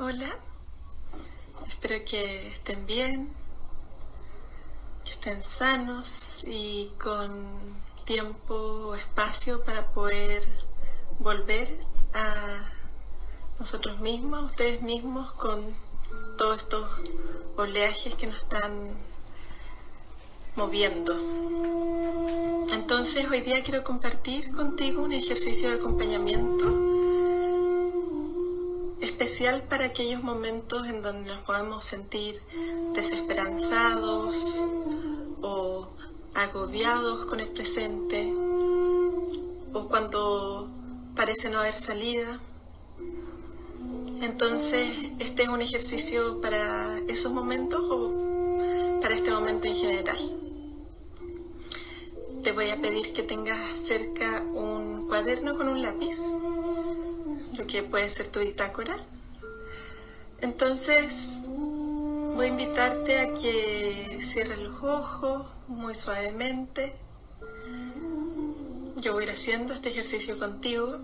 Hola, espero que estén bien, que estén sanos y con tiempo o espacio para poder volver a nosotros mismos, ustedes mismos, con todos estos oleajes que nos están moviendo. Entonces hoy día quiero compartir contigo un ejercicio de acompañamiento especial para aquellos momentos en donde nos podemos sentir desesperanzados o agobiados con el presente o cuando parece no haber salida. Entonces, este es un ejercicio para esos momentos o para este momento en general. Te voy a pedir que tengas cerca un cuaderno con un lápiz, lo que puede ser tu bitácora. Entonces, voy a invitarte a que cierres los ojos muy suavemente. Yo voy a ir haciendo este ejercicio contigo.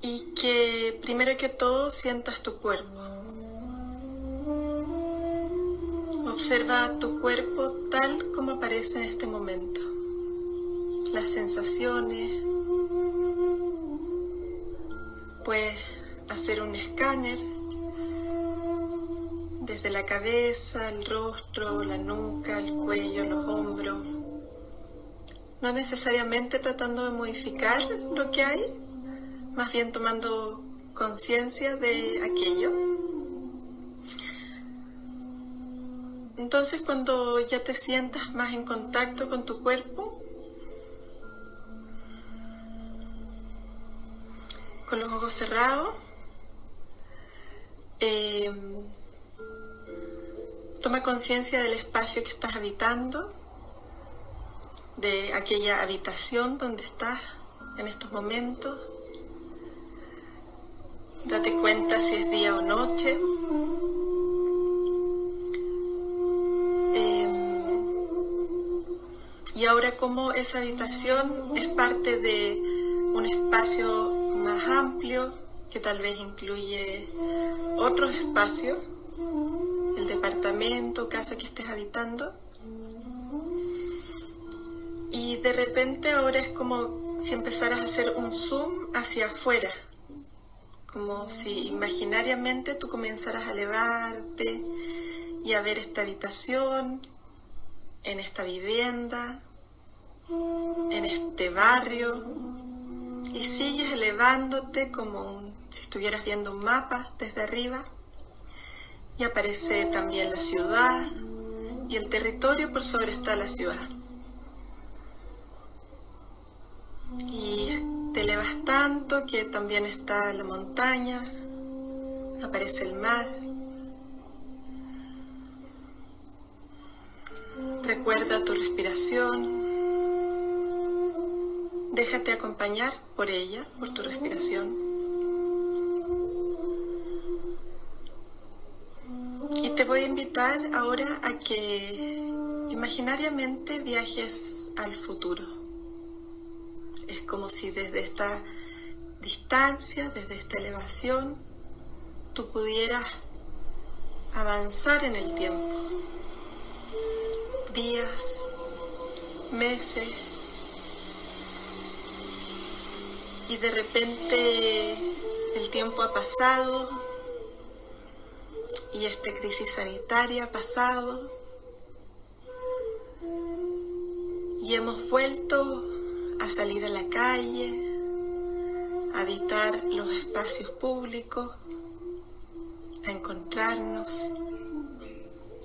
Y que primero que todo sientas tu cuerpo. Observa tu cuerpo tal como aparece en este momento. Las sensaciones. Puedes hacer un escáner desde la cabeza, el rostro, la nuca, el cuello, los hombros. No necesariamente tratando de modificar lo que hay, más bien tomando conciencia de aquello. Entonces cuando ya te sientas más en contacto con tu cuerpo, con los ojos cerrados, eh, toma conciencia del espacio que estás habitando, de aquella habitación donde estás en estos momentos. Date cuenta si es día o noche. y ahora como esa habitación es parte de un espacio más amplio que tal vez incluye otros espacios, el departamento, casa que estés habitando. Y de repente ahora es como si empezaras a hacer un zoom hacia afuera, como si imaginariamente tú comenzaras a elevarte y a ver esta habitación, en esta vivienda, en este barrio y sigues elevándote como si estuvieras viendo un mapa desde arriba y aparece también la ciudad y el territorio por sobre está la ciudad. Y te elevas tanto que también está la montaña, aparece el mar. Recuerda tu respiración. Déjate acompañar por ella, por tu respiración. Y te voy a invitar ahora a que imaginariamente viajes al futuro. Es como si desde esta distancia, desde esta elevación, tú pudieras avanzar en el tiempo. Días, meses, y de repente el tiempo ha pasado y esta crisis sanitaria ha pasado y hemos vuelto a salir a la calle, a habitar los espacios públicos, a encontrarnos,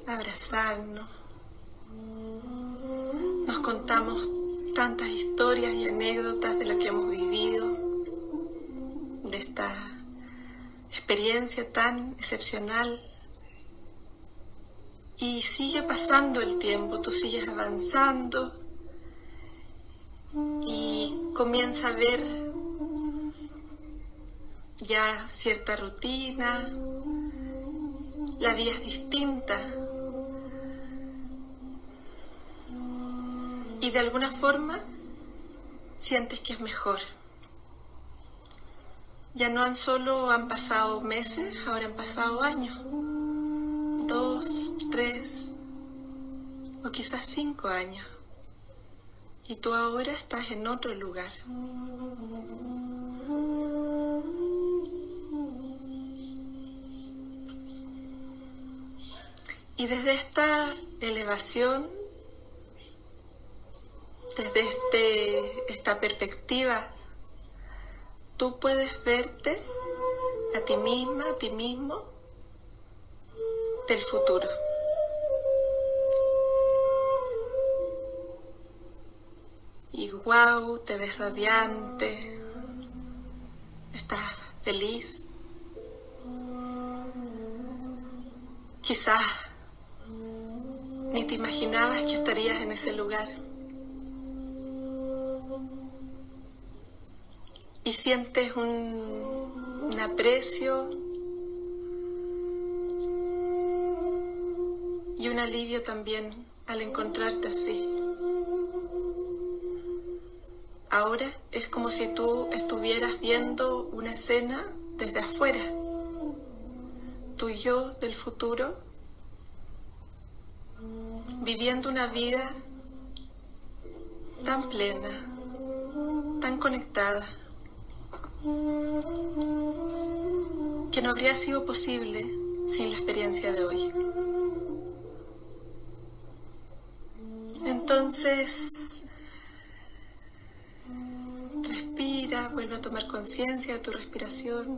a abrazarnos. Nos contamos tantas historias y anécdotas de lo que hemos vivido, experiencia tan excepcional. Y sigue pasando el tiempo, tú sigues avanzando y comienza a ver ya cierta rutina, la vida es distinta, y de alguna forma sientes que es mejor. Ya no han solo han pasado meses, ahora han pasado años. Dos, tres o quizás cinco años. Y tú ahora estás en otro lugar. Y desde esta elevación, desde este, esta perspectiva, tú puedes verte a ti misma, a ti mismo, del futuro. Y wow, te ves radiante, estás feliz. Quizás ni te imaginabas que estarías en ese lugar. Y sientes un, aprecio y un alivio también al encontrarte así. Ahora es como si tú estuvieras viendo una escena desde afuera. Tu yo del futuro viviendo una vida tan plena, tan conectada, que no habría sido posible sin la experiencia de hoy. Entonces, respira, vuelve a tomar conciencia de tu respiración.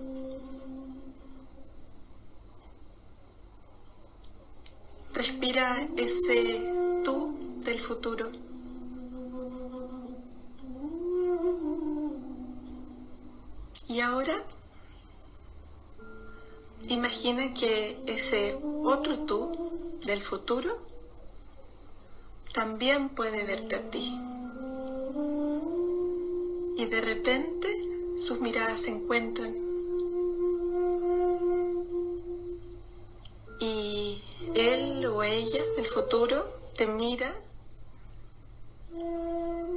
Respira ese tú del futuro. Y ahora imagina que ese otro tú del futuro también puede verte a ti. Y de repente sus miradas se encuentran ella del futuro te mira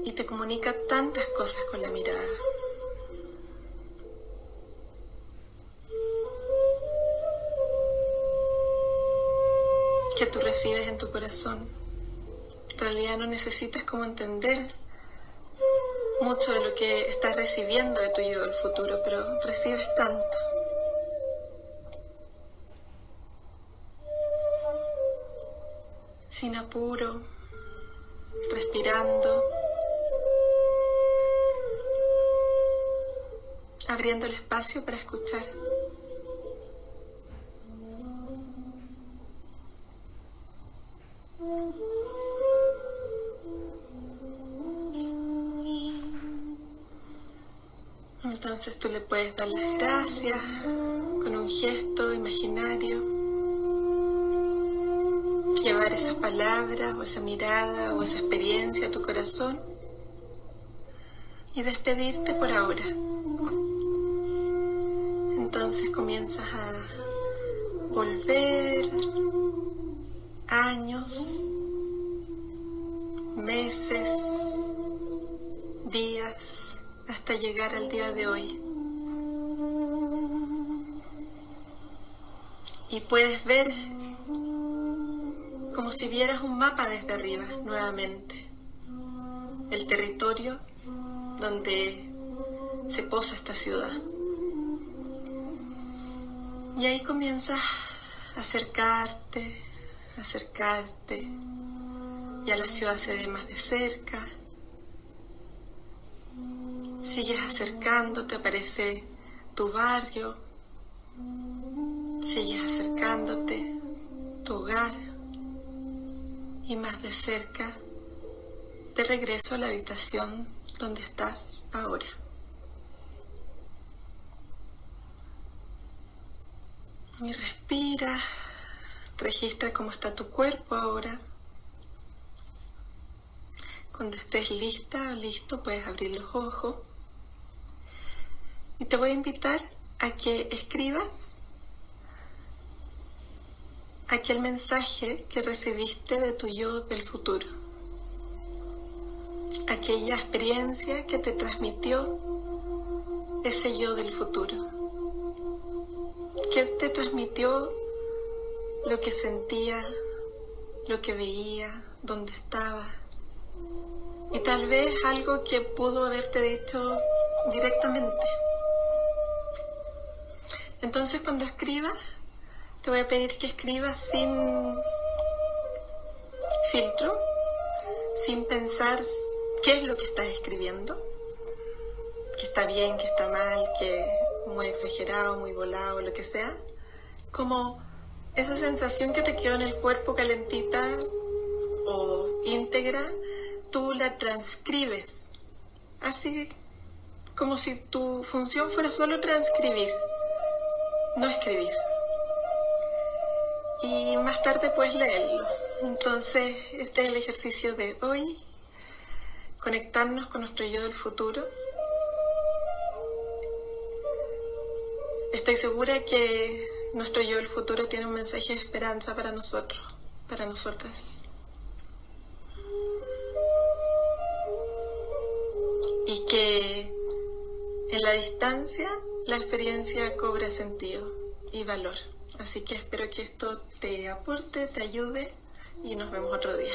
y te comunica tantas cosas con la mirada. Recibes en tu corazón. En realidad no necesitas como entender mucho de lo que estás recibiendo de tu yo del futuro, pero recibes tanto. sin apuro, respirando, abriendo el espacio para escuchar. Entonces tú le puedes dar las gracias con un gesto imaginario llevar esas palabras o esa mirada o esa experiencia a tu corazón y despedirte por ahora. Entonces comienzas a volver años, meses, llegar al día de hoy. Y puedes ver como si vieras un mapa desde arriba nuevamente, el territorio donde se posa esta ciudad. Y ahí comienzas a acercarte, acercarte, ya la ciudad se ve más de cerca. Sigues acercándote, aparece tu barrio, sigues acercándote, tu hogar y más de cerca, de regreso a la habitación donde estás ahora. Y respira, registra cómo está tu cuerpo ahora. Cuando estés lista o listo, puedes abrir los ojos. Y te voy a invitar a que escribas aquel mensaje que recibiste de tu yo del futuro, aquella experiencia que te transmitió ese yo del futuro? ¿Qué te transmitió lo que sentía, lo que veía, dónde estaba? Y tal vez algo que pudo haberte dicho directamente. Entonces cuando escribas, te voy a pedir que escribas sin filtro, sin pensar qué es lo que estás escribiendo, que está bien, que está mal, que muy exagerado, muy volado, lo que sea, como esa sensación que te quedó en el cuerpo calentita o íntegra, tú la transcribes, así como si tu función fuera solo transcribir, no escribir. Y más tarde puedes leerlo. Entonces, este es el ejercicio de hoy, conectarnos con nuestro yo del futuro. Estoy segura que nuestro yo del futuro tiene un mensaje de esperanza para nosotros, para nosotras. Y que en la distancia la experiencia cobra sentido y valor. Así que espero que esto te aporte, te ayude y nos vemos otro día.